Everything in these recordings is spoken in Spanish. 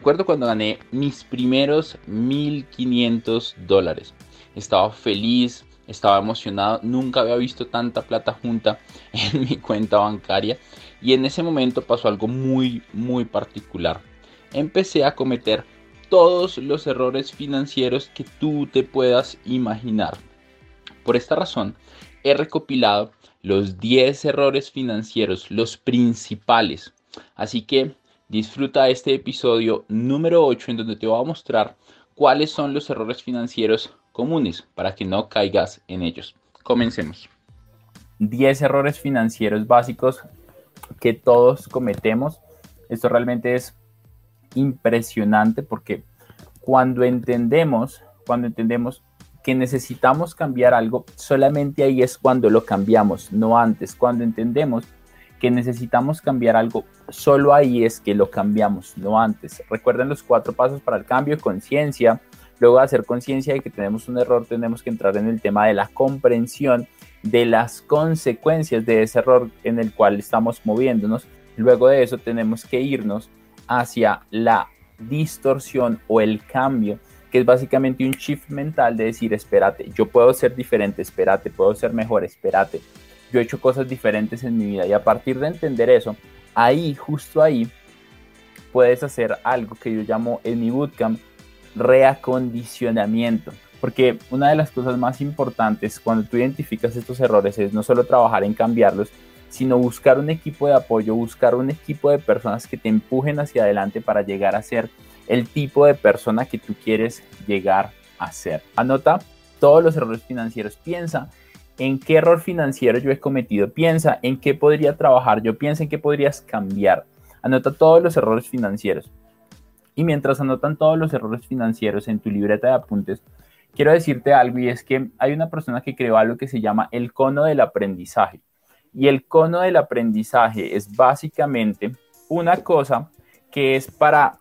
Recuerdo cuando gané mis primeros 1500 dólares. Estaba feliz, estaba emocionado, nunca había visto tanta plata junta en mi cuenta bancaria y en ese momento pasó algo muy, muy particular. Empecé a cometer todos los errores financieros que tú te puedas imaginar. Por esta razón, he recopilado los 10 errores financieros, los principales. Así que disfruta este episodio número 8 en donde te voy a mostrar cuáles son los errores financieros comunes para que no caigas en ellos. Comencemos. 10 errores financieros básicos que todos cometemos. Esto realmente es impresionante porque cuando entendemos, cuando entendemos que necesitamos cambiar algo, solamente ahí es cuando lo cambiamos, no antes. Cuando entendemos que necesitamos cambiar algo, solo ahí es que lo cambiamos, no antes. Recuerden los cuatro pasos para el cambio, conciencia. Luego hacer conciencia de que tenemos un error, tenemos que entrar en el tema de la comprensión de las consecuencias de ese error en el cual estamos moviéndonos. Luego de eso tenemos que irnos hacia la distorsión o el cambio, que es básicamente un shift mental de decir, espérate, yo puedo ser diferente, espérate, puedo ser mejor, espérate, yo he hecho cosas diferentes en mi vida y a partir de entender eso, ahí, justo ahí, puedes hacer algo que yo llamo en mi bootcamp reacondicionamiento. Porque una de las cosas más importantes cuando tú identificas estos errores es no solo trabajar en cambiarlos, sino buscar un equipo de apoyo, buscar un equipo de personas que te empujen hacia adelante para llegar a ser el tipo de persona que tú quieres llegar a ser. Anota todos los errores financieros, piensa en qué error financiero yo he cometido, piensa en qué podría trabajar yo, piensa en qué podrías cambiar. Anota todos los errores financieros. Y mientras anotan todos los errores financieros en tu libreta de apuntes, quiero decirte algo y es que hay una persona que creó algo que se llama el cono del aprendizaje. Y el cono del aprendizaje es básicamente una cosa que es para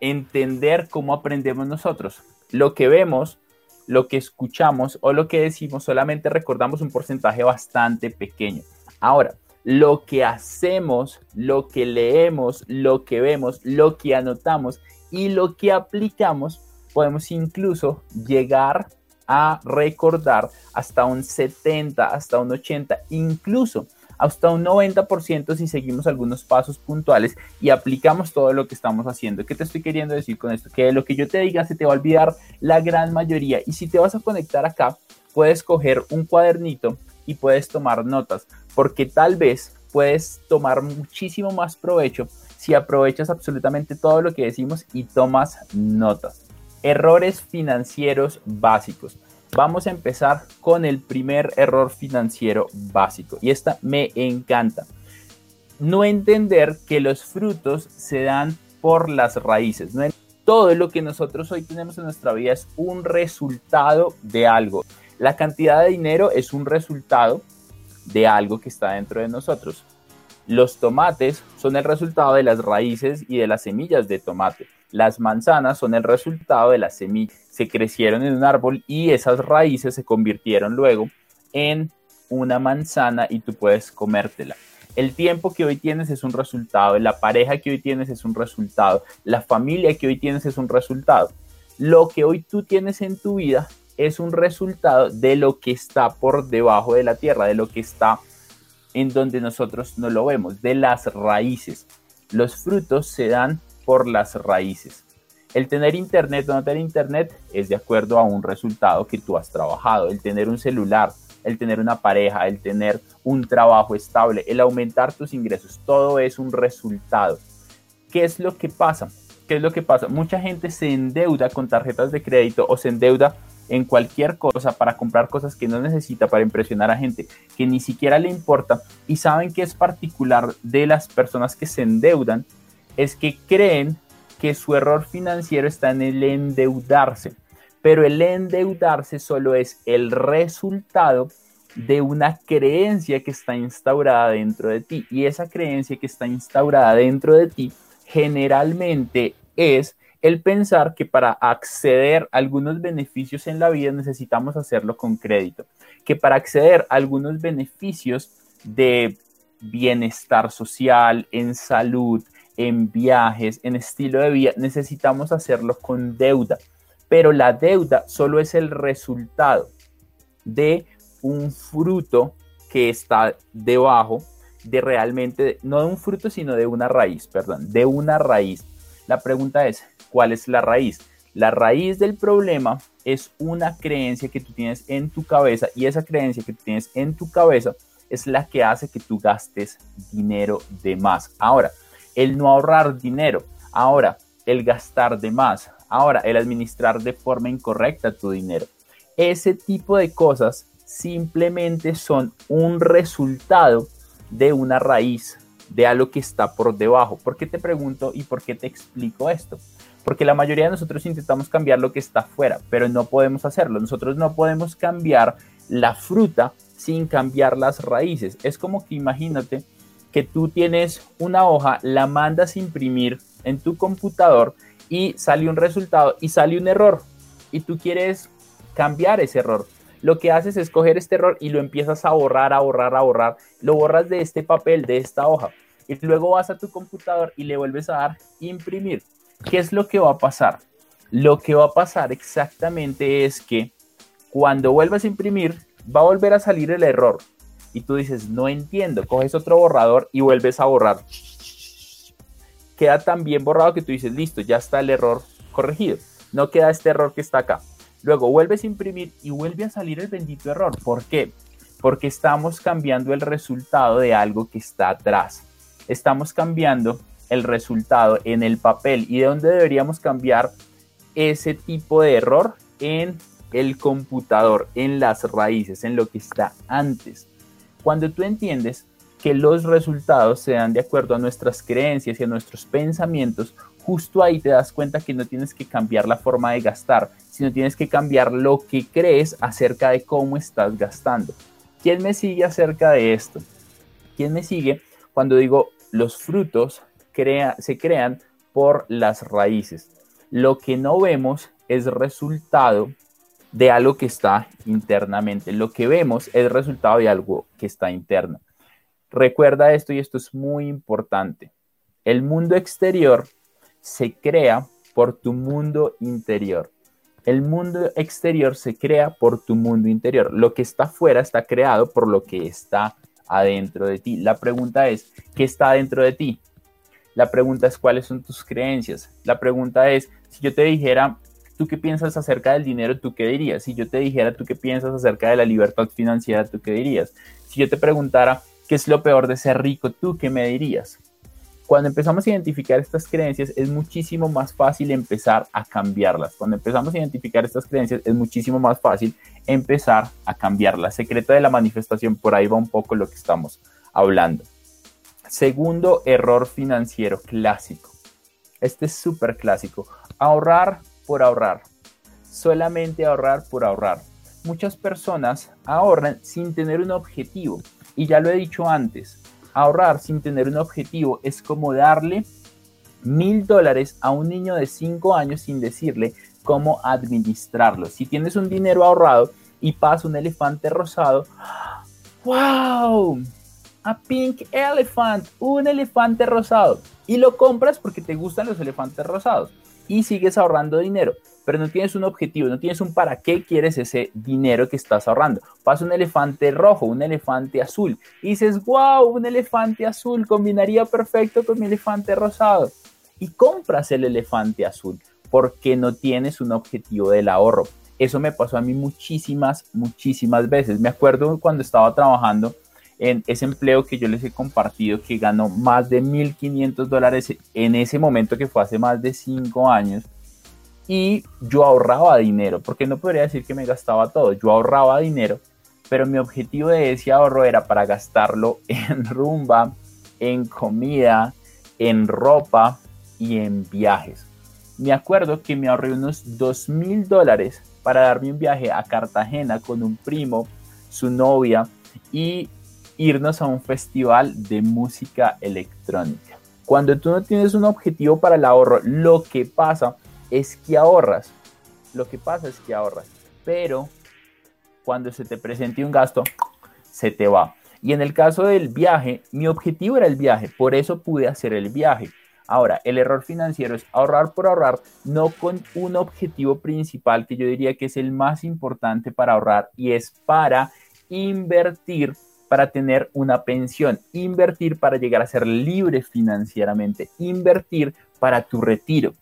entender cómo aprendemos nosotros. Lo que vemos, lo que escuchamos o lo que decimos solamente recordamos un porcentaje bastante pequeño. Ahora, lo que hacemos, lo que leemos, lo que vemos, lo que anotamos y lo que aplicamos, podemos incluso llegar a recordar hasta un 70, hasta un 80, incluso hasta un 90% si seguimos algunos pasos puntuales y aplicamos todo lo que estamos haciendo. ¿Qué te estoy queriendo decir con esto? Que de lo que yo te diga se te va a olvidar la gran mayoría y si te vas a conectar acá, puedes coger un cuadernito y puedes tomar notas, porque tal vez puedes tomar muchísimo más provecho si aprovechas absolutamente todo lo que decimos y tomas notas. Errores financieros básicos. Vamos a empezar con el primer error financiero básico y esta me encanta. No entender que los frutos se dan por las raíces. Todo lo que nosotros hoy tenemos en nuestra vida es un resultado de algo. La cantidad de dinero es un resultado de algo que está dentro de nosotros. Los tomates son el resultado de las raíces y de las semillas de tomate. Las manzanas son el resultado de las semillas. Se crecieron en un árbol y esas raíces se convirtieron luego en una manzana y tú puedes comértela. El tiempo que hoy tienes es un resultado, la pareja que hoy tienes es un resultado, la familia que hoy tienes es un resultado. Lo que hoy tú tienes en tu vida es un resultado de lo que está por debajo de la tierra, de lo que está en donde nosotros no lo vemos, de las raíces. Los frutos se dan por las raíces. El tener internet o no tener internet es de acuerdo a un resultado que tú has trabajado. El tener un celular, el tener una pareja, el tener un trabajo estable, el aumentar tus ingresos, todo es un resultado. ¿Qué es lo que pasa? ¿Qué es lo que pasa? Mucha gente se endeuda con tarjetas de crédito o se endeuda en cualquier cosa para comprar cosas que no necesita para impresionar a gente que ni siquiera le importa y saben que es particular de las personas que se endeudan es que creen que su error financiero está en el endeudarse pero el endeudarse solo es el resultado de una creencia que está instaurada dentro de ti y esa creencia que está instaurada dentro de ti generalmente es el pensar que para acceder a algunos beneficios en la vida necesitamos hacerlo con crédito, que para acceder a algunos beneficios de bienestar social, en salud, en viajes, en estilo de vida, necesitamos hacerlo con deuda pero la deuda solo es el resultado de un fruto que está debajo de realmente, no de un fruto, sino de una raíz, perdón, de una raíz. La pregunta es, ¿cuál es la raíz? La raíz del problema es una creencia que tú tienes en tu cabeza y esa creencia que tú tienes en tu cabeza es la que hace que tú gastes dinero de más. Ahora, el no ahorrar dinero, ahora, el gastar de más, Ahora, el administrar de forma incorrecta tu dinero. Ese tipo de cosas simplemente son un resultado de una raíz, de algo que está por debajo. ¿Por qué te pregunto y por qué te explico esto? Porque la mayoría de nosotros intentamos cambiar lo que está afuera, pero no podemos hacerlo. Nosotros no podemos cambiar la fruta sin cambiar las raíces. Es como que imagínate que tú tienes una hoja, la mandas a imprimir en tu computador y sale un resultado y sale un error y tú quieres cambiar ese error. Lo que haces es coger este error y lo empiezas a borrar, a borrar, a borrar. Lo borras de este papel, de esta hoja. Y luego vas a tu computador y le vuelves a dar imprimir. ¿Qué es lo que va a pasar? Lo que va a pasar exactamente es que cuando vuelvas a imprimir, va a volver a salir el error. Y tú dices, no entiendo. Coges otro borrador y vuelves a borrar queda tan bien borrado que tú dices, listo, ya está el error corregido. No queda este error que está acá. Luego vuelves a imprimir y vuelve a salir el bendito error. ¿Por qué? Porque estamos cambiando el resultado de algo que está atrás. Estamos cambiando el resultado en el papel. ¿Y de dónde deberíamos cambiar ese tipo de error? En el computador, en las raíces, en lo que está antes. Cuando tú entiendes que los resultados se dan de acuerdo a nuestras creencias y a nuestros pensamientos, justo ahí te das cuenta que no tienes que cambiar la forma de gastar, sino tienes que cambiar lo que crees acerca de cómo estás gastando. ¿Quién me sigue acerca de esto? ¿Quién me sigue cuando digo los frutos se crean por las raíces? Lo que no vemos es resultado de algo que está internamente. Lo que vemos es resultado de algo que está interno. Recuerda esto y esto es muy importante. El mundo exterior se crea por tu mundo interior. El mundo exterior se crea por tu mundo interior. Lo que está afuera está creado por lo que está adentro de ti. La pregunta es, ¿qué está dentro de ti? La pregunta es, ¿cuáles son tus creencias? La pregunta es, si yo te dijera, ¿tú qué piensas acerca del dinero? ¿Tú qué dirías? Si yo te dijera, ¿tú qué piensas acerca de la libertad financiera? ¿Tú qué dirías? Si yo te preguntara, ¿Qué es lo peor de ser rico? ¿Tú qué me dirías? Cuando empezamos a identificar estas creencias es muchísimo más fácil empezar a cambiarlas. Cuando empezamos a identificar estas creencias es muchísimo más fácil empezar a cambiarlas. Secreto de la manifestación, por ahí va un poco lo que estamos hablando. Segundo error financiero clásico. Este es súper clásico. Ahorrar por ahorrar. Solamente ahorrar por ahorrar. Muchas personas ahorran sin tener un objetivo. Y ya lo he dicho antes, ahorrar sin tener un objetivo es como darle mil dólares a un niño de cinco años sin decirle cómo administrarlo. Si tienes un dinero ahorrado y pasa un elefante rosado, ¡wow! A pink elephant, un elefante rosado. Y lo compras porque te gustan los elefantes rosados y sigues ahorrando dinero pero no tienes un objetivo, no tienes un para qué quieres ese dinero que estás ahorrando. Pasa un elefante rojo, un elefante azul, y dices, wow, un elefante azul combinaría perfecto con mi elefante rosado. Y compras el elefante azul. porque no tienes un objetivo del ahorro. Eso me pasó a mí muchísimas, muchísimas veces. Me acuerdo cuando estaba trabajando en ese empleo que yo les he compartido que ganó más de 1.500 dólares en ese momento que fue hace más de 5 años. Y yo ahorraba dinero, porque no podría decir que me gastaba todo, yo ahorraba dinero, pero mi objetivo de ese ahorro era para gastarlo en rumba, en comida, en ropa y en viajes. Me acuerdo que me ahorré unos 2.000 dólares para darme un viaje a Cartagena con un primo, su novia y irnos a un festival de música electrónica. Cuando tú no tienes un objetivo para el ahorro, lo que pasa es que ahorras. Lo que pasa es que ahorras. Pero cuando se te presente un gasto, se te va. Y en el caso del viaje, mi objetivo era el viaje, por eso pude hacer el viaje. Ahora, el error financiero es ahorrar por ahorrar, no con un objetivo principal que yo diría que es el más importante para ahorrar y es para invertir para tener una pensión, invertir para llegar a ser libre financieramente, invertir para tu retiro.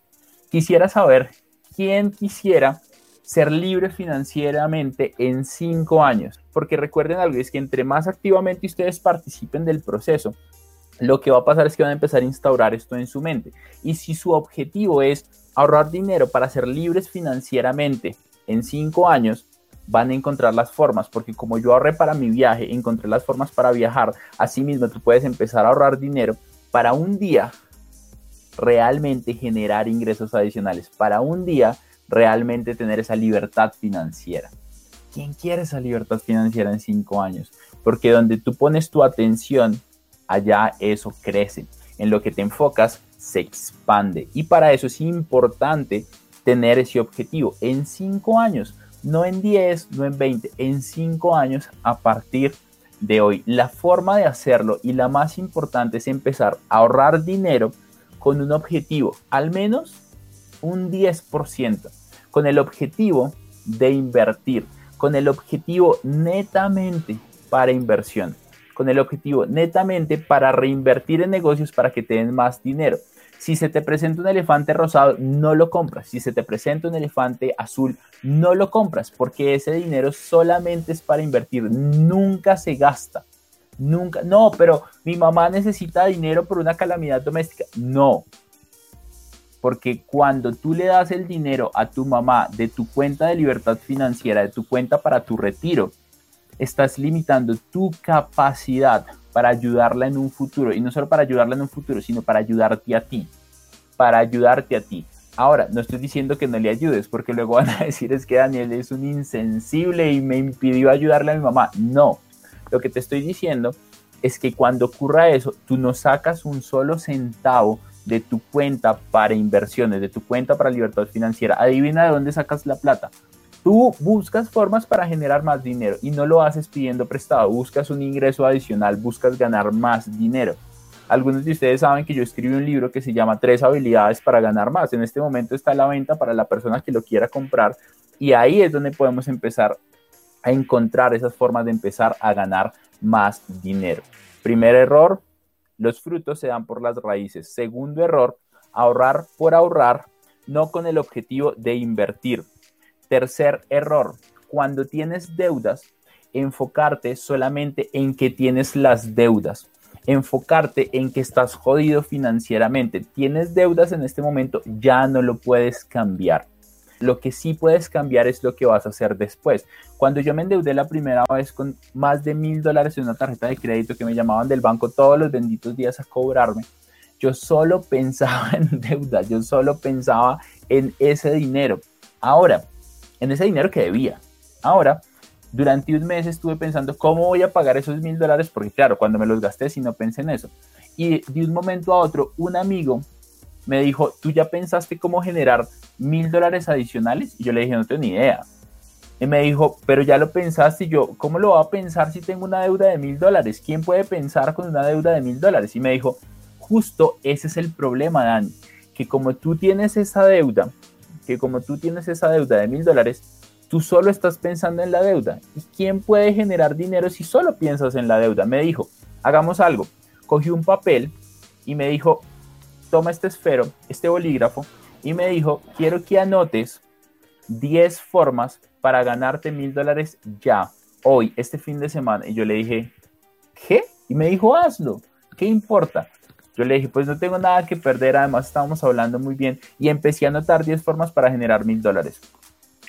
Quisiera saber quién quisiera ser libre financieramente en cinco años, porque recuerden algo, es que entre más activamente ustedes participen del proceso, lo que va a pasar es que van a empezar a instaurar esto en su mente. Y si su objetivo es ahorrar dinero para ser libres financieramente en cinco años, van a encontrar las formas, porque como yo ahorré para mi viaje, encontré las formas para viajar, asimismo tú puedes empezar a ahorrar dinero para un día realmente generar ingresos adicionales, para un día realmente tener esa libertad financiera. ¿Quién quiere esa libertad financiera en cinco años? Porque donde tú pones tu atención, allá eso crece. En lo que te enfocas, se expande. Y para eso es importante tener ese objetivo en cinco años no en 10, no en 20, en 5 años a partir de hoy. La forma de hacerlo y la más importante es empezar a ahorrar dinero con un objetivo, al menos un 10%, con el objetivo de invertir, con el objetivo netamente para inversión, con el objetivo netamente para reinvertir en negocios para que te den más dinero. Si se te presenta un elefante rosado, no lo compras. Si se te presenta un elefante azul, no lo compras porque ese dinero solamente es para invertir, nunca se gasta. Nunca, no, pero mi mamá necesita dinero por una calamidad doméstica. No, porque cuando tú le das el dinero a tu mamá de tu cuenta de libertad financiera, de tu cuenta para tu retiro, estás limitando tu capacidad para ayudarla en un futuro. Y no solo para ayudarla en un futuro, sino para ayudarte a ti. Para ayudarte a ti. Ahora, no estoy diciendo que no le ayudes, porque luego van a decir es que Daniel es un insensible y me impidió ayudarle a mi mamá. No, lo que te estoy diciendo es que cuando ocurra eso, tú no sacas un solo centavo de tu cuenta para inversiones, de tu cuenta para libertad financiera. Adivina de dónde sacas la plata. Tú buscas formas para generar más dinero y no lo haces pidiendo prestado, buscas un ingreso adicional, buscas ganar más dinero. Algunos de ustedes saben que yo escribí un libro que se llama Tres habilidades para ganar más. En este momento está a la venta para la persona que lo quiera comprar y ahí es donde podemos empezar a encontrar esas formas de empezar a ganar más dinero. Primer error, los frutos se dan por las raíces. Segundo error, ahorrar por ahorrar, no con el objetivo de invertir. Tercer error, cuando tienes deudas, enfocarte solamente en que tienes las deudas. Enfocarte en que estás jodido financieramente. Tienes deudas en este momento, ya no lo puedes cambiar. Lo que sí puedes cambiar es lo que vas a hacer después. Cuando yo me endeudé la primera vez con más de mil dólares en una tarjeta de crédito que me llamaban del banco todos los benditos días a cobrarme, yo solo pensaba en deuda, yo solo pensaba en ese dinero. Ahora, en ese dinero que debía. Ahora, durante un mes estuve pensando cómo voy a pagar esos mil dólares, porque claro, cuando me los gasté, si no pensé en eso. Y de un momento a otro, un amigo me dijo, ¿tú ya pensaste cómo generar mil dólares adicionales? Y yo le dije, no tengo ni idea. Y me dijo, pero ya lo pensaste. Y yo, ¿cómo lo va a pensar si tengo una deuda de mil dólares? ¿Quién puede pensar con una deuda de mil dólares? Y me dijo, justo ese es el problema, Dani, que como tú tienes esa deuda, que como tú tienes esa deuda de mil dólares, tú solo estás pensando en la deuda. ¿Y quién puede generar dinero si solo piensas en la deuda? Me dijo, hagamos algo. Cogí un papel y me dijo, toma este esfero, este bolígrafo, y me dijo, quiero que anotes 10 formas para ganarte mil dólares ya, hoy, este fin de semana. Y yo le dije, ¿qué? Y me dijo, hazlo, ¿qué importa? Yo le dije, pues no tengo nada que perder, además estábamos hablando muy bien y empecé a anotar 10 formas para generar mil dólares.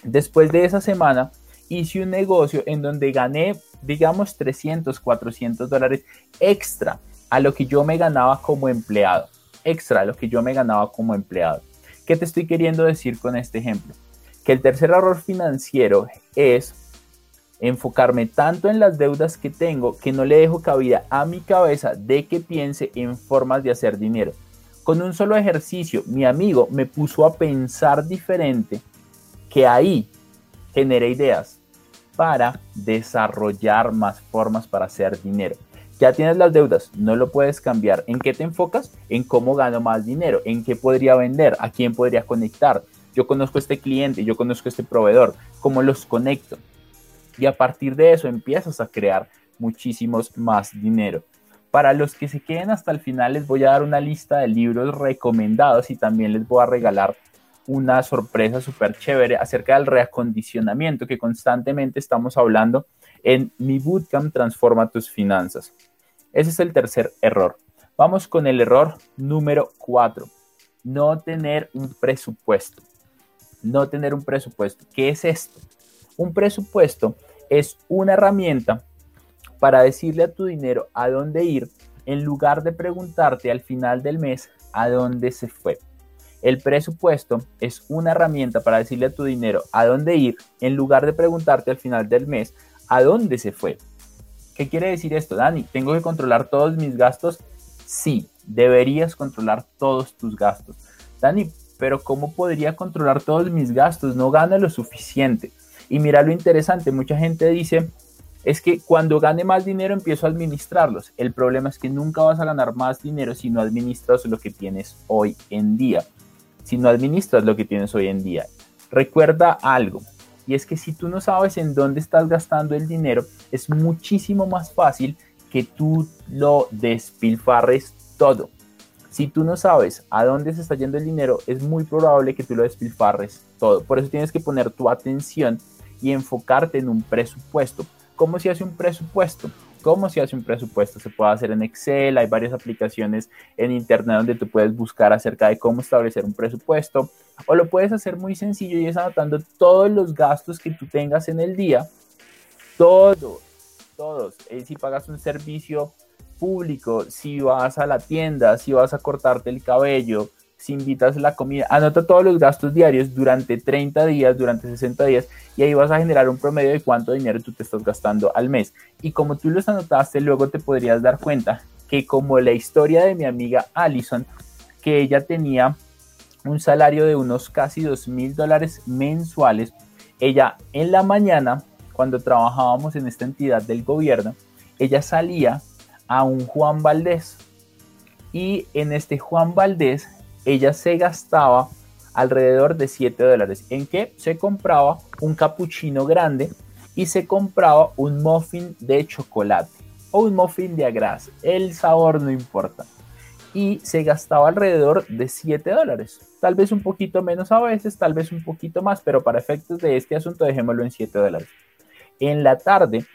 Después de esa semana, hice un negocio en donde gané, digamos, 300, 400 dólares extra a lo que yo me ganaba como empleado. Extra a lo que yo me ganaba como empleado. ¿Qué te estoy queriendo decir con este ejemplo? Que el tercer error financiero es enfocarme tanto en las deudas que tengo que no le dejo cabida a mi cabeza de que piense en formas de hacer dinero. Con un solo ejercicio, mi amigo me puso a pensar diferente que ahí generé ideas para desarrollar más formas para hacer dinero. Ya tienes las deudas, no lo puedes cambiar. ¿En qué te enfocas? En cómo gano más dinero, en qué podría vender, a quién podría conectar. Yo conozco este cliente, yo conozco este proveedor, cómo los conecto y a partir de eso empiezas a crear muchísimos más dinero. Para los que se queden hasta el final les voy a dar una lista de libros recomendados y también les voy a regalar una sorpresa súper chévere acerca del reacondicionamiento que constantemente estamos hablando en mi bootcamp Transforma tus finanzas. Ese es el tercer error. Vamos con el error número cuatro. No tener un presupuesto. No tener un presupuesto. ¿Qué es esto? Un presupuesto es una herramienta para decirle a tu dinero a dónde ir en lugar de preguntarte al final del mes a dónde se fue. El presupuesto es una herramienta para decirle a tu dinero a dónde ir en lugar de preguntarte al final del mes a dónde se fue. ¿Qué quiere decir esto, Dani? ¿Tengo que controlar todos mis gastos? Sí, deberías controlar todos tus gastos. Dani, pero ¿cómo podría controlar todos mis gastos? No gano lo suficiente. Y mira lo interesante, mucha gente dice, es que cuando gane más dinero empiezo a administrarlos. El problema es que nunca vas a ganar más dinero si no administras lo que tienes hoy en día. Si no administras lo que tienes hoy en día. Recuerda algo, y es que si tú no sabes en dónde estás gastando el dinero, es muchísimo más fácil que tú lo despilfarres todo. Si tú no sabes a dónde se está yendo el dinero, es muy probable que tú lo despilfarres todo. Por eso tienes que poner tu atención y enfocarte en un presupuesto. ¿Cómo se hace un presupuesto? ¿Cómo se hace un presupuesto? Se puede hacer en Excel, hay varias aplicaciones en Internet donde tú puedes buscar acerca de cómo establecer un presupuesto. O lo puedes hacer muy sencillo y es anotando todos los gastos que tú tengas en el día. Todos, todos. Eh, si pagas un servicio público, si vas a la tienda, si vas a cortarte el cabello, si invitas la comida, anota todos los gastos diarios durante 30 días, durante 60 días, y ahí vas a generar un promedio de cuánto dinero tú te estás gastando al mes. Y como tú los anotaste, luego te podrías dar cuenta que como la historia de mi amiga Allison, que ella tenía un salario de unos casi 2 mil dólares mensuales, ella en la mañana, cuando trabajábamos en esta entidad del gobierno, ella salía a un Juan Valdés. Y en este Juan Valdés ella se gastaba alrededor de 7 dólares. ¿En qué? Se compraba un cappuccino grande y se compraba un muffin de chocolate o un muffin de agras. El sabor no importa. Y se gastaba alrededor de 7 dólares. Tal vez un poquito menos a veces, tal vez un poquito más, pero para efectos de este asunto dejémoslo en 7 dólares. En la tarde,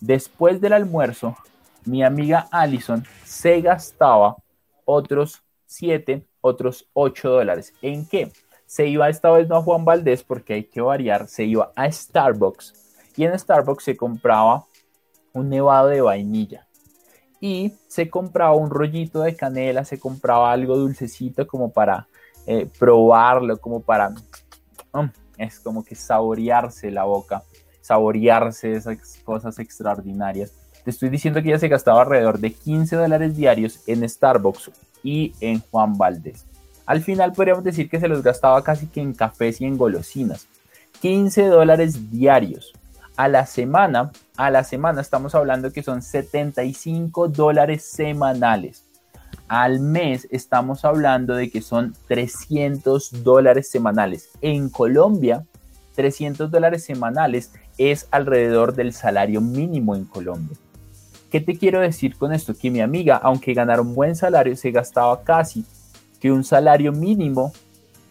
después del almuerzo, mi amiga Allison se gastaba otros 7 otros 8 dólares. ¿En qué? Se iba esta vez no a Juan Valdés porque hay que variar, se iba a Starbucks y en Starbucks se compraba un nevado de vainilla y se compraba un rollito de canela, se compraba algo dulcecito como para eh, probarlo, como para... Mm, es como que saborearse la boca, saborearse esas cosas extraordinarias. Te estoy diciendo que ya se gastaba alrededor de 15 dólares diarios en Starbucks y en Juan Valdés. Al final podríamos decir que se los gastaba casi que en cafés y en golosinas. 15 dólares diarios. A la semana, a la semana estamos hablando que son 75 dólares semanales. Al mes estamos hablando de que son 300 dólares semanales. En Colombia, 300 dólares semanales es alrededor del salario mínimo en Colombia. ¿Qué te quiero decir con esto? Que mi amiga, aunque ganara un buen salario, se gastaba casi que un salario mínimo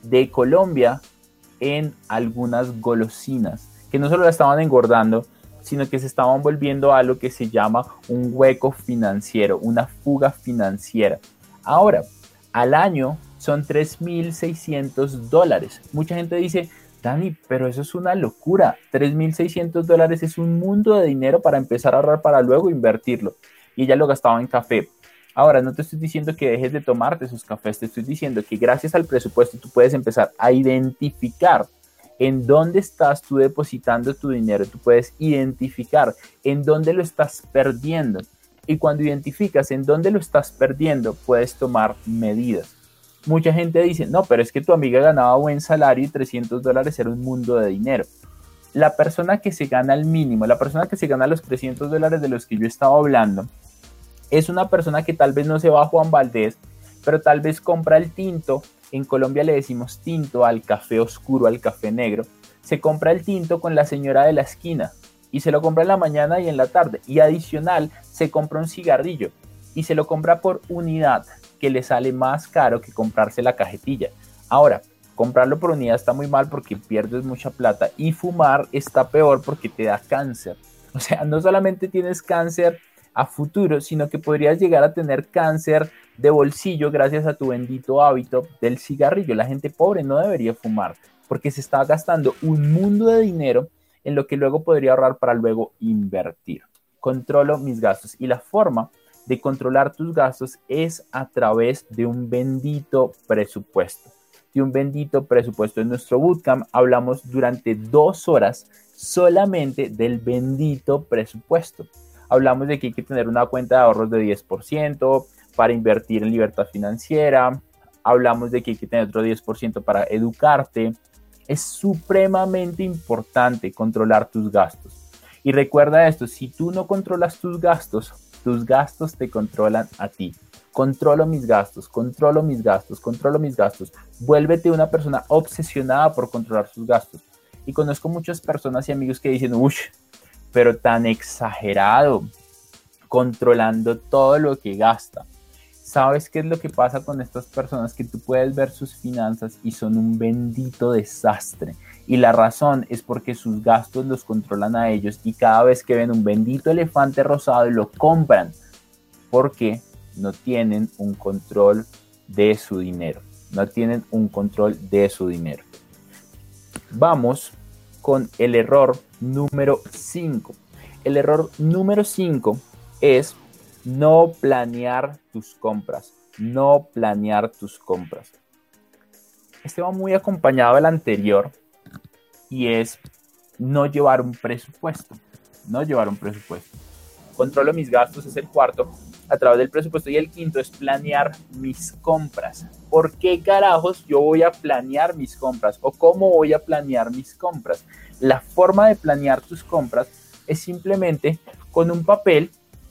de Colombia en algunas golosinas, que no solo la estaban engordando, sino que se estaban volviendo a lo que se llama un hueco financiero, una fuga financiera. Ahora, al año son 3.600 dólares. Mucha gente dice, Dani, pero eso es una locura. 3.600 dólares es un mundo de dinero para empezar a ahorrar para luego invertirlo. Y ella lo gastaba en café. Ahora, no te estoy diciendo que dejes de tomarte esos cafés, te estoy diciendo que gracias al presupuesto tú puedes empezar a identificar en dónde estás tú depositando tu dinero, tú puedes identificar en dónde lo estás perdiendo. Y cuando identificas en dónde lo estás perdiendo, puedes tomar medidas. Mucha gente dice, no, pero es que tu amiga ganaba buen salario y 300 dólares era un mundo de dinero. La persona que se gana el mínimo, la persona que se gana los 300 dólares de los que yo estaba hablando, es una persona que tal vez no se va a Juan Valdés, pero tal vez compra el tinto. En Colombia le decimos tinto al café oscuro, al café negro. Se compra el tinto con la señora de la esquina y se lo compra en la mañana y en la tarde. Y adicional, se compra un cigarrillo y se lo compra por unidad que le sale más caro que comprarse la cajetilla. Ahora, comprarlo por unidad está muy mal porque pierdes mucha plata y fumar está peor porque te da cáncer. O sea, no solamente tienes cáncer a futuro, sino que podrías llegar a tener cáncer de bolsillo gracias a tu bendito hábito del cigarrillo. La gente pobre no debería fumar porque se está gastando un mundo de dinero en lo que luego podría ahorrar para luego invertir. Controlo mis gastos y la forma de controlar tus gastos es a través de un bendito presupuesto. De un bendito presupuesto. En nuestro bootcamp hablamos durante dos horas solamente del bendito presupuesto. Hablamos de que hay que tener una cuenta de ahorros de 10% para invertir en libertad financiera. Hablamos de que hay que tener otro 10% para educarte. Es supremamente importante controlar tus gastos. Y recuerda esto, si tú no controlas tus gastos, tus gastos te controlan a ti. Controlo mis gastos, controlo mis gastos, controlo mis gastos. Vuélvete una persona obsesionada por controlar sus gastos. Y conozco muchas personas y amigos que dicen, uff, pero tan exagerado, controlando todo lo que gasta. ¿Sabes qué es lo que pasa con estas personas? Que tú puedes ver sus finanzas y son un bendito desastre. Y la razón es porque sus gastos los controlan a ellos y cada vez que ven un bendito elefante rosado lo compran porque no tienen un control de su dinero. No tienen un control de su dinero. Vamos con el error número 5. El error número 5 es no planear tus compras. No planear tus compras. Este va muy acompañado del anterior y es no llevar un presupuesto. No llevar un presupuesto. Controlo mis gastos es el cuarto a través del presupuesto y el quinto es planear mis compras. ¿Por qué carajos yo voy a planear mis compras o cómo voy a planear mis compras? La forma de planear tus compras es simplemente con un papel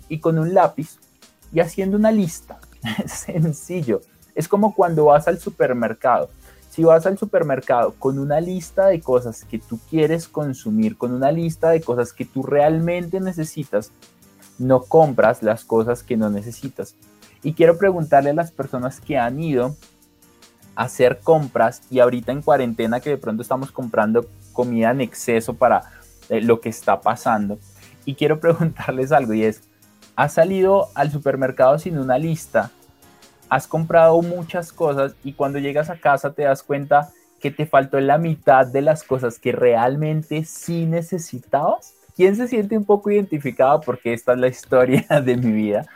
y con un lápiz y haciendo una lista. Sencillo. Es como cuando vas al supermercado si vas al supermercado con una lista de cosas que tú quieres consumir, con una lista de cosas que tú realmente necesitas, no compras las cosas que no necesitas. Y quiero preguntarle a las personas que han ido a hacer compras y ahorita en cuarentena que de pronto estamos comprando comida en exceso para eh, lo que está pasando. Y quiero preguntarles algo y es, ¿has salido al supermercado sin una lista has comprado muchas cosas y cuando llegas a casa te das cuenta que te faltó la mitad de las cosas que realmente sí necesitabas. ¿Quién se siente un poco identificado? Porque esta es la historia de mi vida.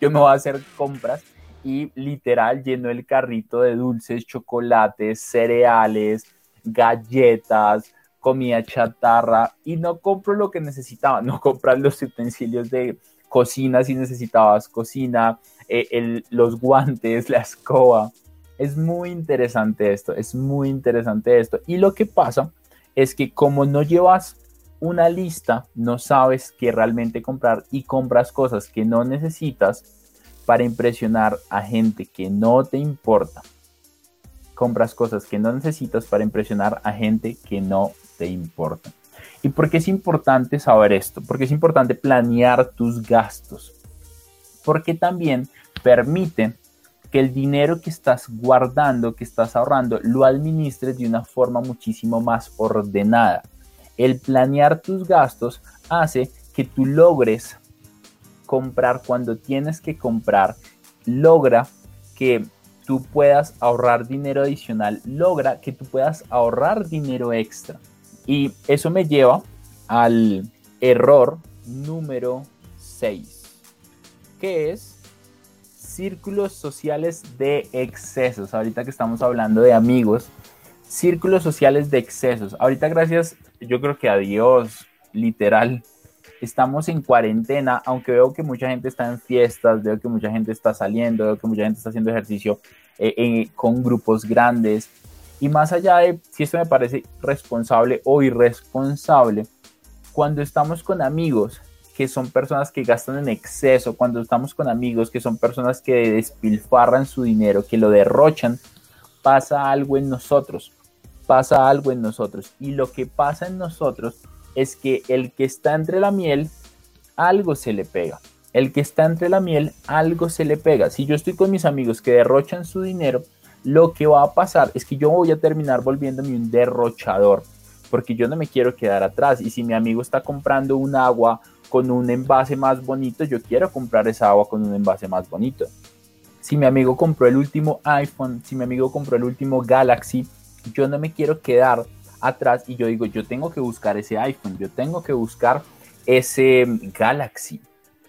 Yo me voy a hacer compras y literal lleno el carrito de dulces, chocolates, cereales, galletas, comida chatarra y no compro lo que necesitaba, no compras los utensilios de cocina si necesitabas cocina, eh, los guantes, la escoba. Es muy interesante esto, es muy interesante esto. Y lo que pasa es que como no llevas una lista, no sabes qué realmente comprar y compras cosas que no necesitas para impresionar a gente que no te importa. Compras cosas que no necesitas para impresionar a gente que no te importa. ¿Y por qué es importante saber esto? Porque es importante planear tus gastos. Porque también permite que el dinero que estás guardando, que estás ahorrando, lo administres de una forma muchísimo más ordenada. El planear tus gastos hace que tú logres comprar cuando tienes que comprar, logra que tú puedas ahorrar dinero adicional, logra que tú puedas ahorrar dinero extra. Y eso me lleva al error número 6, que es círculos sociales de excesos. Ahorita que estamos hablando de amigos, círculos sociales de excesos. Ahorita gracias, yo creo que a Dios, literal, estamos en cuarentena, aunque veo que mucha gente está en fiestas, veo que mucha gente está saliendo, veo que mucha gente está haciendo ejercicio eh, con grupos grandes. Y más allá de si esto me parece responsable o irresponsable, cuando estamos con amigos que son personas que gastan en exceso, cuando estamos con amigos que son personas que despilfarran su dinero, que lo derrochan, pasa algo en nosotros, pasa algo en nosotros. Y lo que pasa en nosotros es que el que está entre la miel, algo se le pega. El que está entre la miel, algo se le pega. Si yo estoy con mis amigos que derrochan su dinero, lo que va a pasar es que yo voy a terminar volviéndome un derrochador, porque yo no me quiero quedar atrás. Y si mi amigo está comprando un agua con un envase más bonito, yo quiero comprar esa agua con un envase más bonito. Si mi amigo compró el último iPhone, si mi amigo compró el último Galaxy, yo no me quiero quedar atrás y yo digo, yo tengo que buscar ese iPhone, yo tengo que buscar ese Galaxy.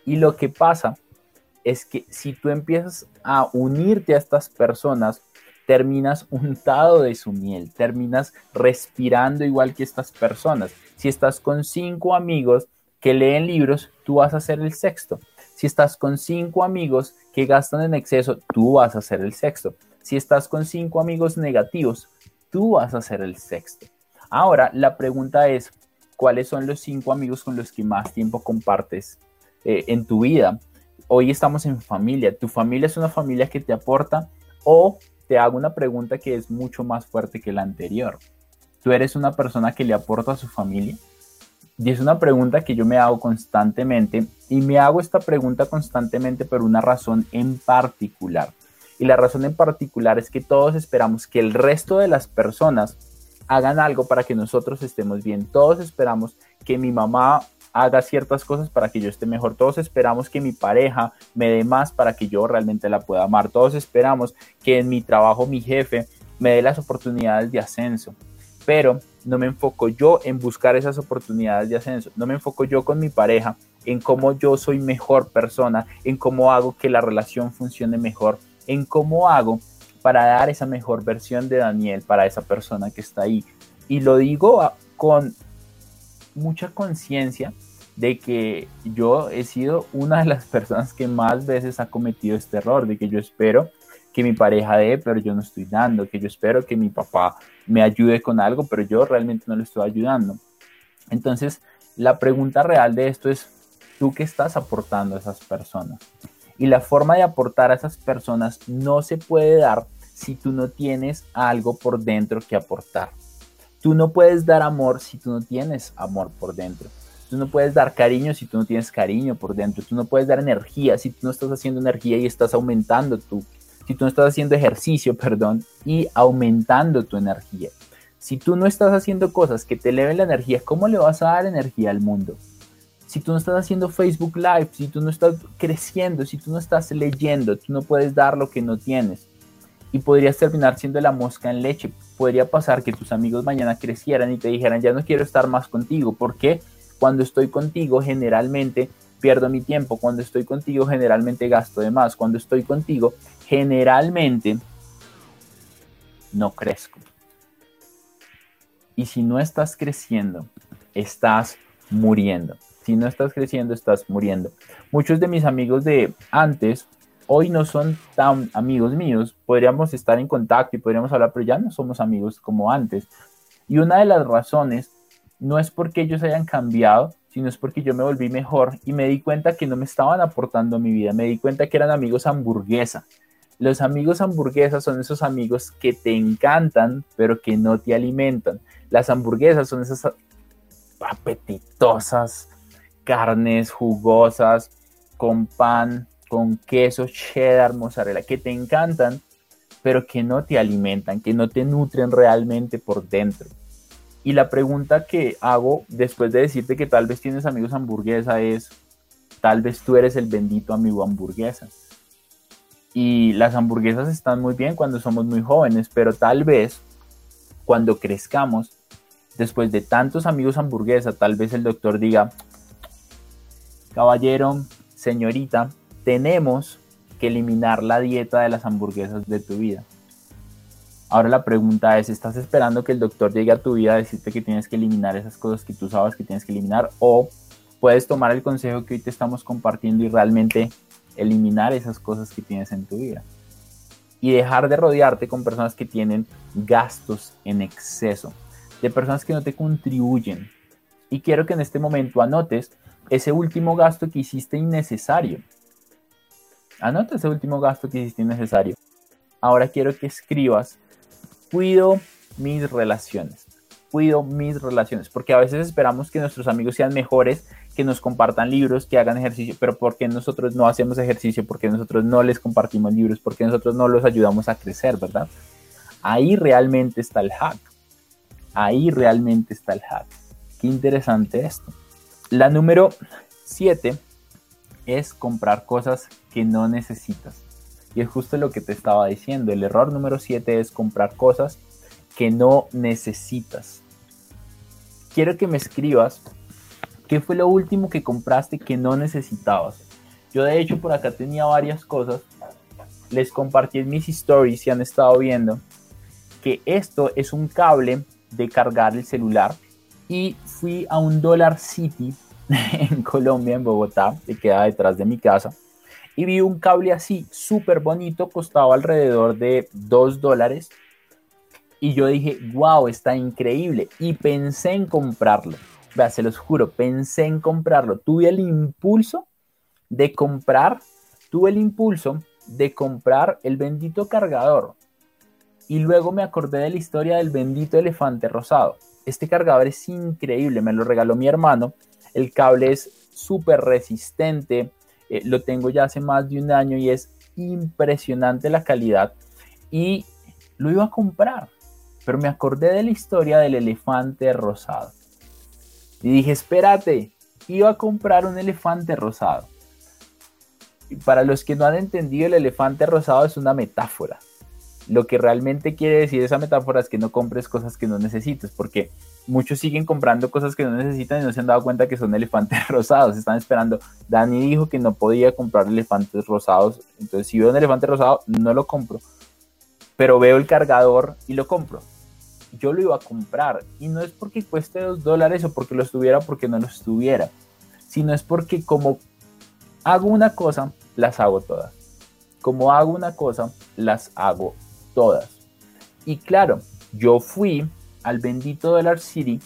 Y lo que pasa es que si tú empiezas a unirte a estas personas, terminas untado de su miel, terminas respirando igual que estas personas. Si estás con cinco amigos que leen libros, tú vas a ser el sexto. Si estás con cinco amigos que gastan en exceso, tú vas a ser el sexto. Si estás con cinco amigos negativos, tú vas a ser el sexto. Ahora, la pregunta es, ¿cuáles son los cinco amigos con los que más tiempo compartes eh, en tu vida? Hoy estamos en familia. ¿Tu familia es una familia que te aporta o te hago una pregunta que es mucho más fuerte que la anterior? ¿Tú eres una persona que le aporta a su familia? Y es una pregunta que yo me hago constantemente y me hago esta pregunta constantemente por una razón en particular. Y la razón en particular es que todos esperamos que el resto de las personas hagan algo para que nosotros estemos bien. Todos esperamos que mi mamá haga ciertas cosas para que yo esté mejor. Todos esperamos que mi pareja me dé más para que yo realmente la pueda amar. Todos esperamos que en mi trabajo mi jefe me dé las oportunidades de ascenso. Pero no me enfoco yo en buscar esas oportunidades de ascenso. No me enfoco yo con mi pareja en cómo yo soy mejor persona, en cómo hago que la relación funcione mejor, en cómo hago para dar esa mejor versión de Daniel para esa persona que está ahí. Y lo digo con mucha conciencia de que yo he sido una de las personas que más veces ha cometido este error, de que yo espero que mi pareja dé, pero yo no estoy dando, que yo espero que mi papá me ayude con algo, pero yo realmente no le estoy ayudando. Entonces, la pregunta real de esto es, ¿tú qué estás aportando a esas personas? Y la forma de aportar a esas personas no se puede dar si tú no tienes algo por dentro que aportar. Tú no puedes dar amor si tú no tienes amor por dentro. Tú no puedes dar cariño si tú no tienes cariño por dentro. Tú no puedes dar energía si tú no estás haciendo energía y estás aumentando tu, si tú no estás haciendo ejercicio, perdón, y aumentando tu energía. Si tú no estás haciendo cosas que te eleven la energía, ¿cómo le vas a dar energía al mundo? si tú no estás haciendo Facebook Live, si tú no estás creciendo, si tú no estás leyendo, tú no puedes dar lo que no tienes. Y podrías terminar siendo la mosca en leche. Podría pasar que tus amigos mañana crecieran y te dijeran, ya no quiero estar más contigo, porque cuando estoy contigo generalmente pierdo mi tiempo, cuando estoy contigo generalmente gasto de más, cuando estoy contigo generalmente no crezco. Y si no estás creciendo, estás muriendo. Si no estás creciendo, estás muriendo. Muchos de mis amigos de antes, hoy no son tan amigos míos. Podríamos estar en contacto y podríamos hablar, pero ya no somos amigos como antes. Y una de las razones no es porque ellos hayan cambiado, sino es porque yo me volví mejor y me di cuenta que no me estaban aportando a mi vida. Me di cuenta que eran amigos hamburguesa. Los amigos hamburguesas son esos amigos que te encantan, pero que no te alimentan. Las hamburguesas son esas apetitosas carnes jugosas, con pan, con queso cheddar, mozzarella, que te encantan, pero que no te alimentan, que no te nutren realmente por dentro. Y la pregunta que hago después de decirte que tal vez tienes amigos hamburguesa es, tal vez tú eres el bendito amigo hamburguesa. Y las hamburguesas están muy bien cuando somos muy jóvenes, pero tal vez cuando crezcamos, después de tantos amigos hamburguesa, tal vez el doctor diga, caballero, señorita, tenemos que eliminar la dieta de las hamburguesas de tu vida. Ahora la pregunta es, ¿estás esperando que el doctor llegue a tu vida a decirte que tienes que eliminar esas cosas que tú sabes que tienes que eliminar? ¿O puedes tomar el consejo que hoy te estamos compartiendo y realmente eliminar esas cosas que tienes en tu vida? Y dejar de rodearte con personas que tienen gastos en exceso, de personas que no te contribuyen. Y quiero que en este momento anotes ese último gasto que hiciste innecesario. Anota ese último gasto que hiciste innecesario. Ahora quiero que escribas, cuido mis relaciones. Cuido mis relaciones, porque a veces esperamos que nuestros amigos sean mejores, que nos compartan libros, que hagan ejercicio, pero ¿por qué nosotros no hacemos ejercicio? ¿Por qué nosotros no les compartimos libros? ¿Por qué nosotros no los ayudamos a crecer, verdad? Ahí realmente está el hack. Ahí realmente está el hack. Qué interesante esto. La número 7 es comprar cosas que no necesitas. Y es justo lo que te estaba diciendo. El error número 7 es comprar cosas que no necesitas. Quiero que me escribas qué fue lo último que compraste que no necesitabas. Yo de hecho por acá tenía varias cosas. Les compartí en mis stories si han estado viendo que esto es un cable de cargar el celular. Y fui a un Dollar City en Colombia, en Bogotá, que queda detrás de mi casa, y vi un cable así, súper bonito, costaba alrededor de 2 dólares, y yo dije, wow, está increíble, y pensé en comprarlo, Vea, se los juro, pensé en comprarlo, tuve el impulso de comprar, tuve el impulso de comprar el bendito cargador, y luego me acordé de la historia del bendito elefante rosado este cargador es increíble, me lo regaló mi hermano. El cable es súper resistente, eh, lo tengo ya hace más de un año y es impresionante la calidad. Y lo iba a comprar, pero me acordé de la historia del elefante rosado. Y dije, espérate, iba a comprar un elefante rosado. Y para los que no han entendido, el elefante rosado es una metáfora lo que realmente quiere decir esa metáfora es que no compres cosas que no necesites, porque muchos siguen comprando cosas que no necesitan y no se han dado cuenta que son elefantes rosados. Están esperando. Dani dijo que no podía comprar elefantes rosados. Entonces, si veo un elefante rosado, no lo compro. Pero veo el cargador y lo compro. Yo lo iba a comprar. Y no es porque cueste dos dólares o porque lo estuviera o porque no lo estuviera. Sino es porque como hago una cosa, las hago todas. Como hago una cosa, las hago todas. Y claro, yo fui al bendito Dollar City,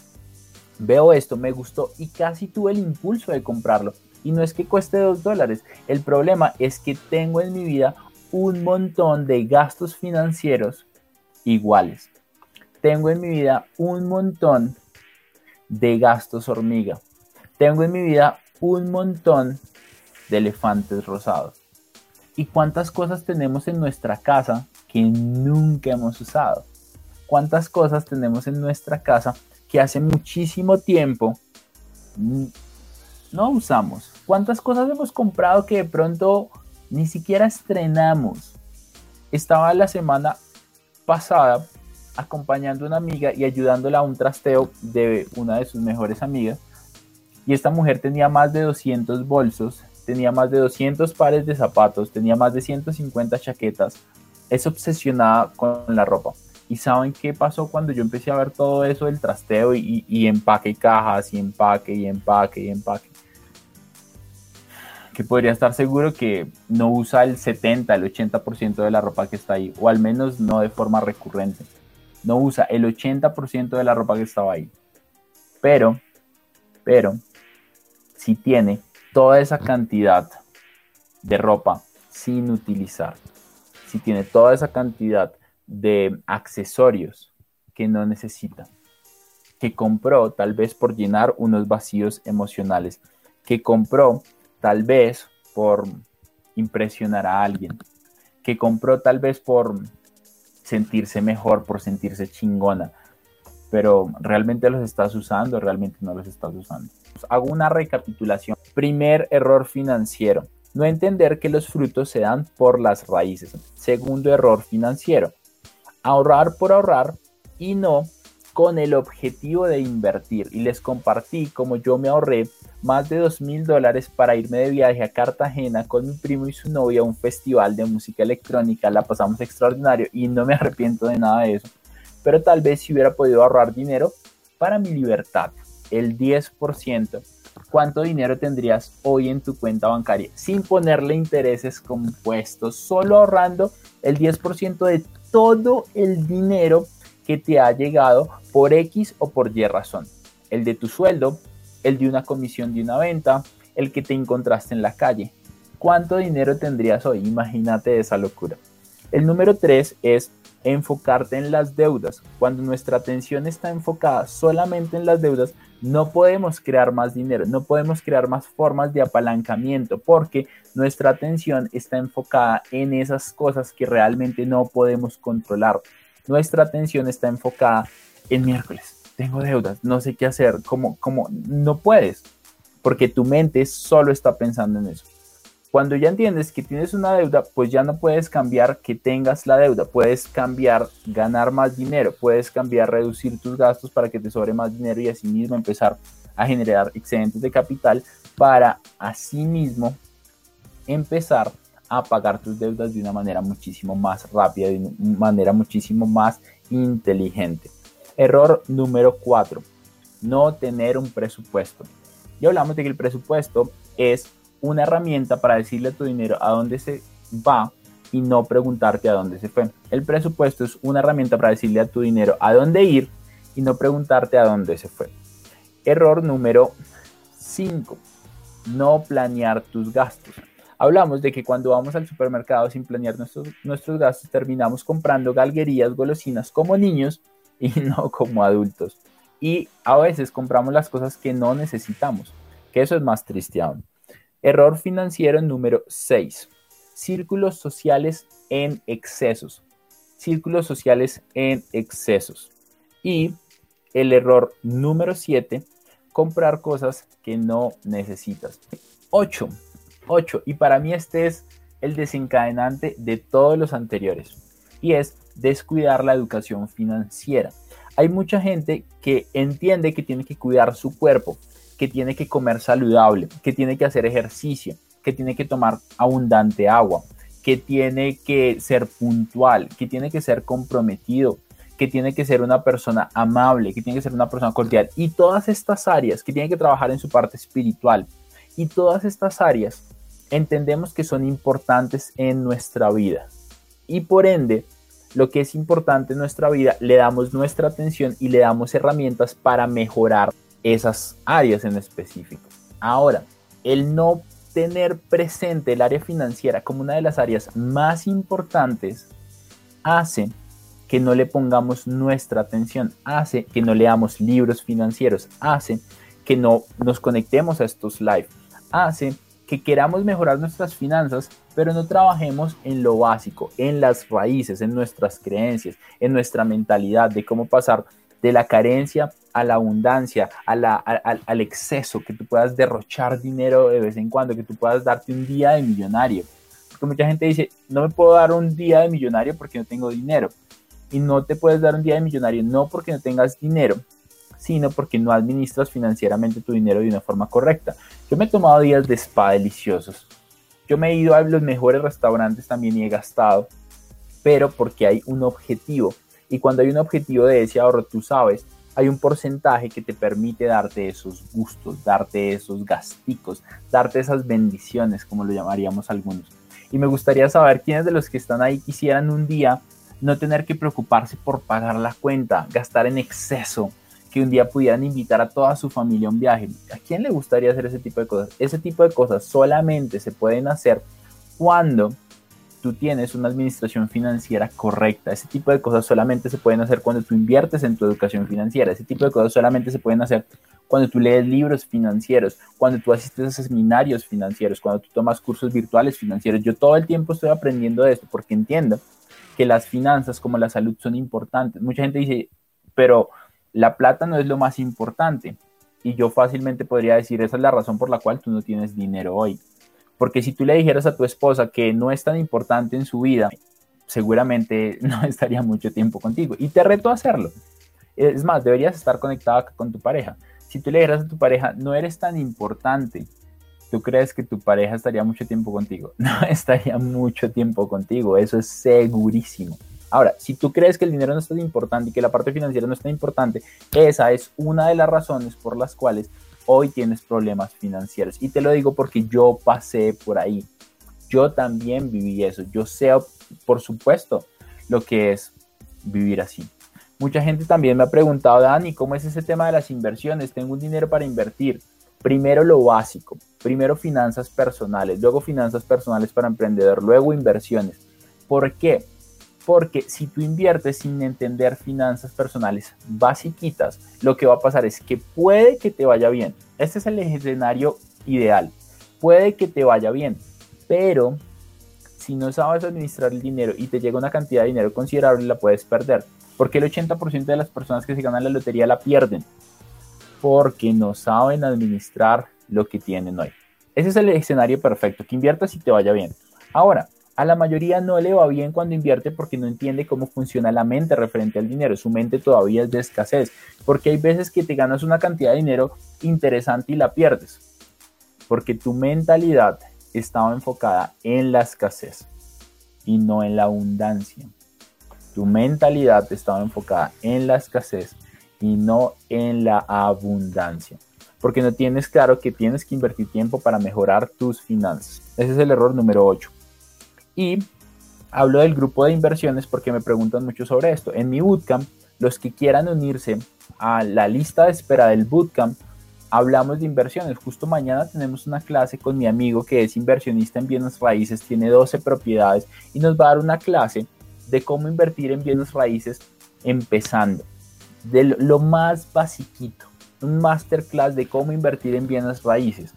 veo esto, me gustó y casi tuve el impulso de comprarlo. Y no es que cueste dos dólares, el problema es que tengo en mi vida un montón de gastos financieros iguales. Tengo en mi vida un montón de gastos hormiga. Tengo en mi vida un montón de elefantes rosados. ¿Y cuántas cosas tenemos en nuestra casa que nunca hemos usado. ¿Cuántas cosas tenemos en nuestra casa que hace muchísimo tiempo no usamos? ¿Cuántas cosas hemos comprado que de pronto ni siquiera estrenamos? Estaba la semana pasada acompañando a una amiga y ayudándola a un trasteo de una de sus mejores amigas. Y esta mujer tenía más de 200 bolsos, tenía más de 200 pares de zapatos, tenía más de 150 chaquetas, es obsesionada con la ropa. ¿Y saben qué pasó cuando yo empecé a ver todo eso del trasteo y, y empaque cajas y empaque y empaque y empaque? Que podría estar seguro que no usa el 70, el 80% de la ropa que está ahí, o al menos no de forma recurrente. No usa el 80% de la ropa que estaba ahí. Pero, pero, si tiene toda esa cantidad de ropa sin utilizar. Si tiene toda esa cantidad de accesorios que no necesita, que compró tal vez por llenar unos vacíos emocionales, que compró tal vez por impresionar a alguien, que compró tal vez por sentirse mejor, por sentirse chingona, pero realmente los estás usando, realmente no los estás usando. Hago una recapitulación. Primer error financiero, no entender que los frutos se dan por las raíces. Segundo error financiero, ahorrar por ahorrar y no con el objetivo de invertir. Y les compartí como yo me ahorré más de dos mil dólares para irme de viaje a Cartagena con mi primo y su novia a un festival de música electrónica. La pasamos extraordinario y no me arrepiento de nada de eso. Pero tal vez si hubiera podido ahorrar dinero para mi libertad, el 10%. ¿Cuánto dinero tendrías hoy en tu cuenta bancaria sin ponerle intereses compuestos, solo ahorrando el 10% de todo el dinero que te ha llegado por X o por Y razón? El de tu sueldo, el de una comisión de una venta, el que te encontraste en la calle. ¿Cuánto dinero tendrías hoy? Imagínate esa locura. El número tres es enfocarte en las deudas. Cuando nuestra atención está enfocada solamente en las deudas, no podemos crear más dinero, no podemos crear más formas de apalancamiento porque nuestra atención está enfocada en esas cosas que realmente no podemos controlar. Nuestra atención está enfocada en miércoles, tengo deudas, no sé qué hacer, como, como, no puedes, porque tu mente solo está pensando en eso. Cuando ya entiendes que tienes una deuda, pues ya no puedes cambiar que tengas la deuda, puedes cambiar ganar más dinero, puedes cambiar reducir tus gastos para que te sobre más dinero y así mismo empezar a generar excedentes de capital para así mismo empezar pagar tus deudas de una manera muchísimo más rápida, de una manera muchísimo más inteligente. Error número 4. No tener un presupuesto. Ya hablamos de que el presupuesto es una herramienta para decirle a tu dinero a dónde se va y no preguntarte a dónde se fue. El presupuesto es una herramienta para decirle a tu dinero a dónde ir y no preguntarte a dónde se fue. Error número 5. No planear tus gastos. Hablamos de que cuando vamos al supermercado sin planear nuestros, nuestros gastos terminamos comprando galguerías, golosinas como niños y no como adultos. Y a veces compramos las cosas que no necesitamos, que eso es más triste aún. Error financiero número 6. Círculos sociales en excesos. Círculos sociales en excesos. Y el error número 7. Comprar cosas que no necesitas. 8. 8. Y para mí este es el desencadenante de todos los anteriores. Y es descuidar la educación financiera. Hay mucha gente que entiende que tiene que cuidar su cuerpo, que tiene que comer saludable, que tiene que hacer ejercicio, que tiene que tomar abundante agua, que tiene que ser puntual, que tiene que ser comprometido, que tiene que ser una persona amable, que tiene que ser una persona cordial. Y todas estas áreas, que tiene que trabajar en su parte espiritual. Y todas estas áreas entendemos que son importantes en nuestra vida. Y por ende, lo que es importante en nuestra vida, le damos nuestra atención y le damos herramientas para mejorar esas áreas en específico. Ahora, el no tener presente el área financiera como una de las áreas más importantes hace que no le pongamos nuestra atención, hace que no leamos libros financieros, hace que no nos conectemos a estos live, hace que queramos mejorar nuestras finanzas, pero no trabajemos en lo básico, en las raíces, en nuestras creencias, en nuestra mentalidad de cómo pasar de la carencia a la abundancia, a la, al exceso, que tú puedas derrochar dinero de vez en cuando, que tú puedas darte un día de millonario. Porque mucha gente dice, no me puedo dar un día de millonario porque no tengo dinero. Y no te puedes dar un día de millonario no porque no tengas dinero, sino porque no administras financieramente tu dinero de una forma correcta. Yo me he tomado días de spa deliciosos. Yo me he ido a los mejores restaurantes también y he gastado, pero porque hay un objetivo. Y cuando hay un objetivo de ese ahorro, tú sabes, hay un porcentaje que te permite darte esos gustos, darte esos gasticos, darte esas bendiciones, como lo llamaríamos algunos. Y me gustaría saber quiénes de los que están ahí quisieran un día no tener que preocuparse por pagar la cuenta, gastar en exceso, que un día pudieran invitar a toda su familia a un viaje. ¿A quién le gustaría hacer ese tipo de cosas? Ese tipo de cosas solamente se pueden hacer cuando tú tienes una administración financiera correcta. Ese tipo de cosas solamente se pueden hacer cuando tú inviertes en tu educación financiera. Ese tipo de cosas solamente se pueden hacer cuando tú lees libros financieros, cuando tú asistes a seminarios financieros, cuando tú tomas cursos virtuales financieros. Yo todo el tiempo estoy aprendiendo de esto porque entiendo que las finanzas como la salud son importantes. Mucha gente dice, pero la plata no es lo más importante. Y yo fácilmente podría decir, esa es la razón por la cual tú no tienes dinero hoy. Porque si tú le dijeras a tu esposa que no es tan importante en su vida, seguramente no estaría mucho tiempo contigo. Y te reto a hacerlo. Es más, deberías estar conectada con tu pareja. Si tú le dijeras a tu pareja, no eres tan importante, ¿tú crees que tu pareja estaría mucho tiempo contigo? No estaría mucho tiempo contigo, eso es segurísimo. Ahora, si tú crees que el dinero no es tan importante y que la parte financiera no es tan importante, esa es una de las razones por las cuales hoy tienes problemas financieros. Y te lo digo porque yo pasé por ahí. Yo también viví eso. Yo sé, por supuesto, lo que es vivir así. Mucha gente también me ha preguntado, Dani, ¿cómo es ese tema de las inversiones? Tengo un dinero para invertir. Primero lo básico, primero finanzas personales, luego finanzas personales para emprendedor, luego inversiones. ¿Por qué? Porque si tú inviertes sin entender finanzas personales basiquitas, lo que va a pasar es que puede que te vaya bien. Este es el escenario ideal. Puede que te vaya bien, pero si no sabes administrar el dinero y te llega una cantidad de dinero considerable, la puedes perder. Porque el 80% de las personas que se ganan la lotería la pierden. Porque no saben administrar lo que tienen hoy. Ese es el escenario perfecto, que inviertas y te vaya bien. Ahora, a la mayoría no le va bien cuando invierte porque no entiende cómo funciona la mente referente al dinero. Su mente todavía es de escasez. Porque hay veces que te ganas una cantidad de dinero interesante y la pierdes. Porque tu mentalidad estaba enfocada en la escasez y no en la abundancia. Tu mentalidad estaba enfocada en la escasez y no en la abundancia. Porque no tienes claro que tienes que invertir tiempo para mejorar tus finanzas. Ese es el error número 8. Y hablo del grupo de inversiones porque me preguntan mucho sobre esto. En mi bootcamp, los que quieran unirse a la lista de espera del bootcamp, hablamos de inversiones. Justo mañana tenemos una clase con mi amigo que es inversionista en bienes raíces, tiene 12 propiedades y nos va a dar una clase de cómo invertir en bienes raíces empezando. De lo más basiquito, un masterclass de cómo invertir en bienes raíces.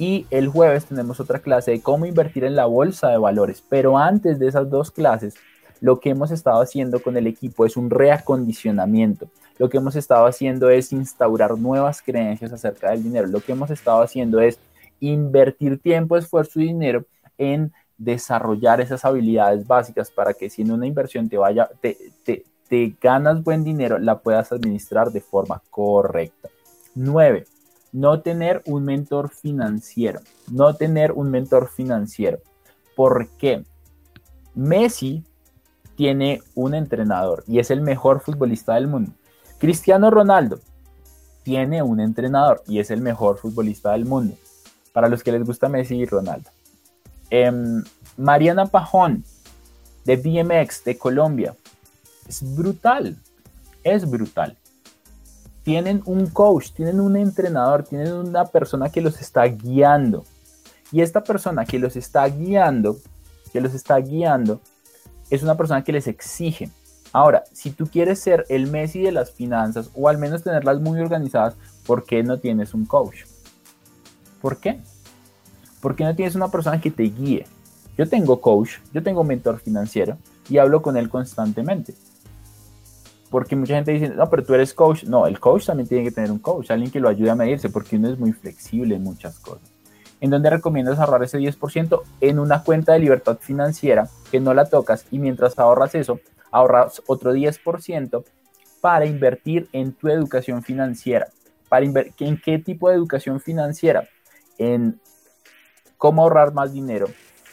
Y el jueves tenemos otra clase de cómo invertir en la bolsa de valores. Pero antes de esas dos clases, lo que hemos estado haciendo con el equipo es un reacondicionamiento. Lo que hemos estado haciendo es instaurar nuevas creencias acerca del dinero. Lo que hemos estado haciendo es invertir tiempo, esfuerzo y dinero en desarrollar esas habilidades básicas para que si en una inversión te vaya, te, ganas buen dinero, la puedas administrar de forma correcta. 9 no tener un mentor financiero. No tener un mentor financiero. ¿Por qué? Messi tiene un entrenador y es el mejor futbolista del mundo. Cristiano Ronaldo tiene un entrenador y es el mejor futbolista del mundo. Para los que les gusta Messi y Ronaldo. Em, Mariana Pajón de BMX de Colombia. Es brutal. Es brutal tienen un coach, tienen un entrenador, tienen una persona que los está guiando. Y esta persona que los está guiando, que los está guiando, es una persona que les exige. Ahora, si tú quieres ser el Messi de las finanzas o al menos tenerlas muy organizadas, ¿por qué no tienes un coach? ¿Por qué? ¿Por qué no tienes una persona que te guíe? Yo tengo coach, yo tengo mentor financiero y hablo con él constantemente porque mucha gente dice, no, pero tú eres coach. No, el coach también tiene que tener un coach, alguien que lo ayude a medirse, porque uno es muy flexible en muchas cosas. ¿En dónde recomiendas ahorrar ese 10%? En una cuenta de libertad financiera que no la tocas y mientras ahorras eso, ahorras otro 10% para invertir en tu educación financiera. Para ¿En qué tipo de educación financiera? En cómo ahorrar más dinero,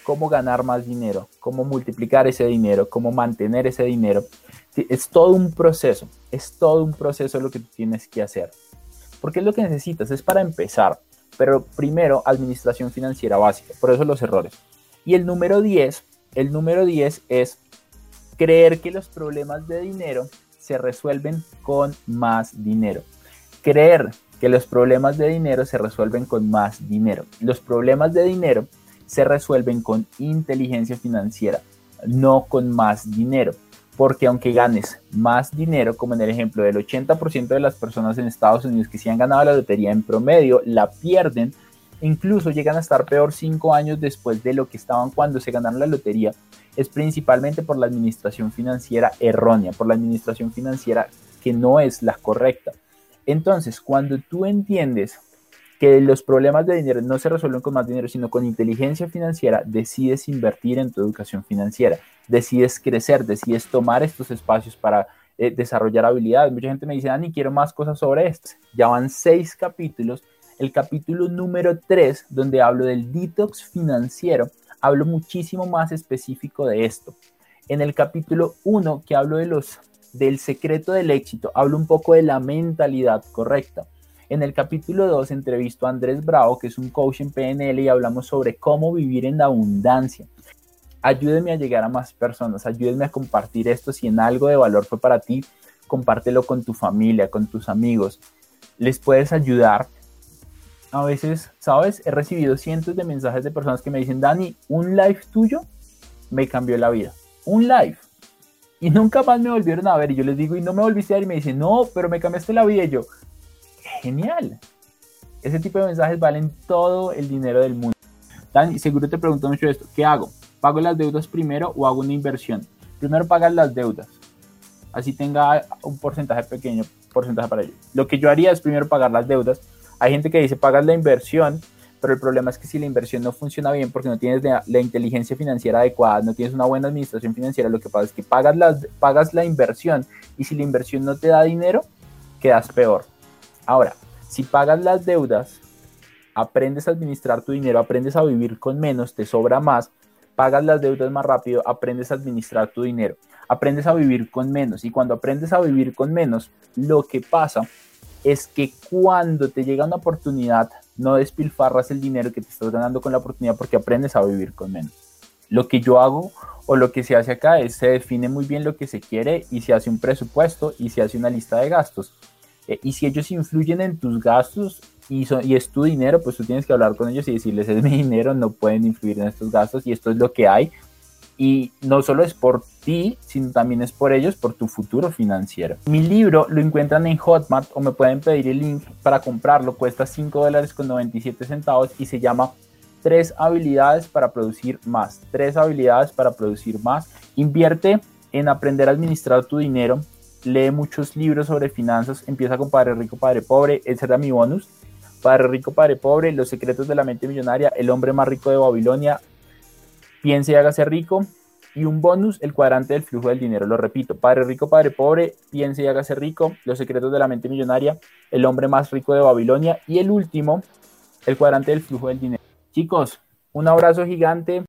cómo ganar más dinero, cómo multiplicar ese dinero, cómo mantener ese dinero. Es todo un proceso, es todo un proceso lo que tú tienes que hacer. Porque es lo que necesitas, es para empezar. Pero primero, administración financiera básica, por eso los errores. Y el número 10, el número 10 es creer que los problemas de dinero se resuelven con más dinero. Creer que los problemas de dinero se resuelven con más dinero. Los problemas de dinero se resuelven con inteligencia financiera, no con más dinero. Porque aunque ganes más dinero, como en el ejemplo del 80% de las personas en Estados Unidos que sí han ganado la lotería en promedio, la pierden, incluso llegan a estar peor cinco años después de lo que estaban cuando se ganaron la lotería, es principalmente por la administración financiera errónea, por la administración financiera que no es la correcta. Entonces, cuando tú entiendes que los problemas de dinero no se resuelven con más dinero, sino con inteligencia financiera, decides invertir en tu educación financiera, decides crecer, decides tomar estos espacios para eh, desarrollar habilidades. Mucha gente me dice, Dani, quiero más cosas sobre esto. Ya van seis capítulos. El capítulo número tres, donde hablo del detox financiero, hablo muchísimo más específico de esto. En el capítulo uno, que hablo de los, del secreto del éxito, hablo un poco de la mentalidad correcta en el capítulo 2 entrevisto a Andrés Bravo, que es un coach en PNL, y hablamos sobre cómo vivir en abundancia. Ayúdenme a llegar a más personas, ayúdenme a compartir esto. Si en algo de valor fue para ti, compártelo con tu familia, con tus amigos. Les puedes ayudar. A veces, ¿sabes? He recibido cientos de mensajes de personas que me dicen, Dani, un live tuyo me cambió la vida. Un live. Y nunca más me volvieron a ver. Y yo les digo, y no me volviste a ver. Y me dicen, no, pero me cambiaste la vida. Y yo, genial. Ese tipo de mensajes valen todo el dinero del mundo. Dani, seguro te pregunto mucho esto. ¿Qué hago? ¿Pago las deudas primero o hago una inversión? Primero pagas las deudas. Así tenga un porcentaje pequeño, porcentaje para ello. Lo que yo haría es primero pagar las deudas. Hay gente que dice pagas la inversión, pero el problema es que si la inversión no funciona bien porque no tienes la, inteligencia financiera adecuada, no tienes una buena administración financiera, lo que pasa es que pagas, las, pagas la inversión y si la inversión no te da dinero, quedas peor. Ahora, si pagas las deudas, aprendes a administrar tu dinero, aprendes a vivir con menos, te sobra más, pagas las deudas más rápido, aprendes a administrar tu dinero, aprendes a vivir con menos. Y cuando aprendes a vivir con menos, lo que pasa es que cuando te llega una oportunidad, no despilfarras el dinero que te estás ganando con la oportunidad porque aprendes a vivir con menos. Lo que yo hago o lo que se hace acá es se define muy bien lo que se quiere y se hace un presupuesto y se hace una lista de gastos. Eh, y si ellos influyen en tus gastos y, y es tu dinero, pues tú tienes que hablar con ellos y decirles, es mi dinero, no pueden influir en estos gastos y esto es lo que hay. Y no solo es por ti, sino también es por ellos, por tu futuro financiero. Mi libro lo encuentran en Hotmart o me pueden pedir el link para comprarlo. Cuesta 5 dólares con 97 centavos y se llama Tres habilidades para producir más. Tres habilidades para producir más. Invierte en aprender a administrar tu dinero lee muchos libros sobre finanzas, empieza con Padre Rico, Padre Pobre, ese era mi bonus. Padre Rico, Padre Pobre, Los secretos de la mente millonaria, El hombre más rico de Babilonia, Piense y hágase rico. Y un bonus, el cuadrante del flujo del dinero. Lo repito, Padre Rico, Padre Pobre, Piense y hágase rico, Los secretos de la mente millonaria, El hombre más rico de Babilonia. Y el último, el cuadrante del flujo del dinero. Chicos, un abrazo gigante.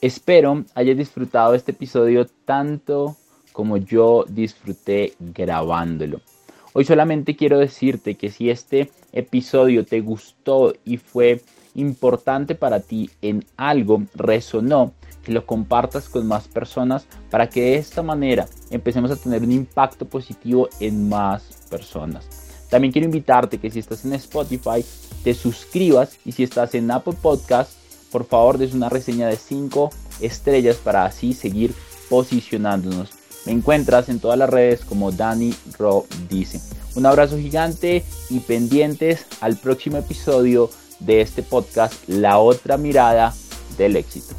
Espero hayas disfrutado este episodio tanto como yo disfruté grabándolo. Hoy solamente quiero decirte que si este episodio te gustó y fue importante para ti en algo, resonó, que lo compartas con más personas para que de esta manera empecemos a tener un impacto positivo en más personas. También quiero invitarte que si estás en Spotify, te suscribas y si estás en Apple Podcast, por favor des una reseña de 5 estrellas para así seguir posicionándonos. Me encuentras en todas las redes como Dani Ro dice. Un abrazo gigante y pendientes al próximo episodio de este podcast, La otra mirada del éxito.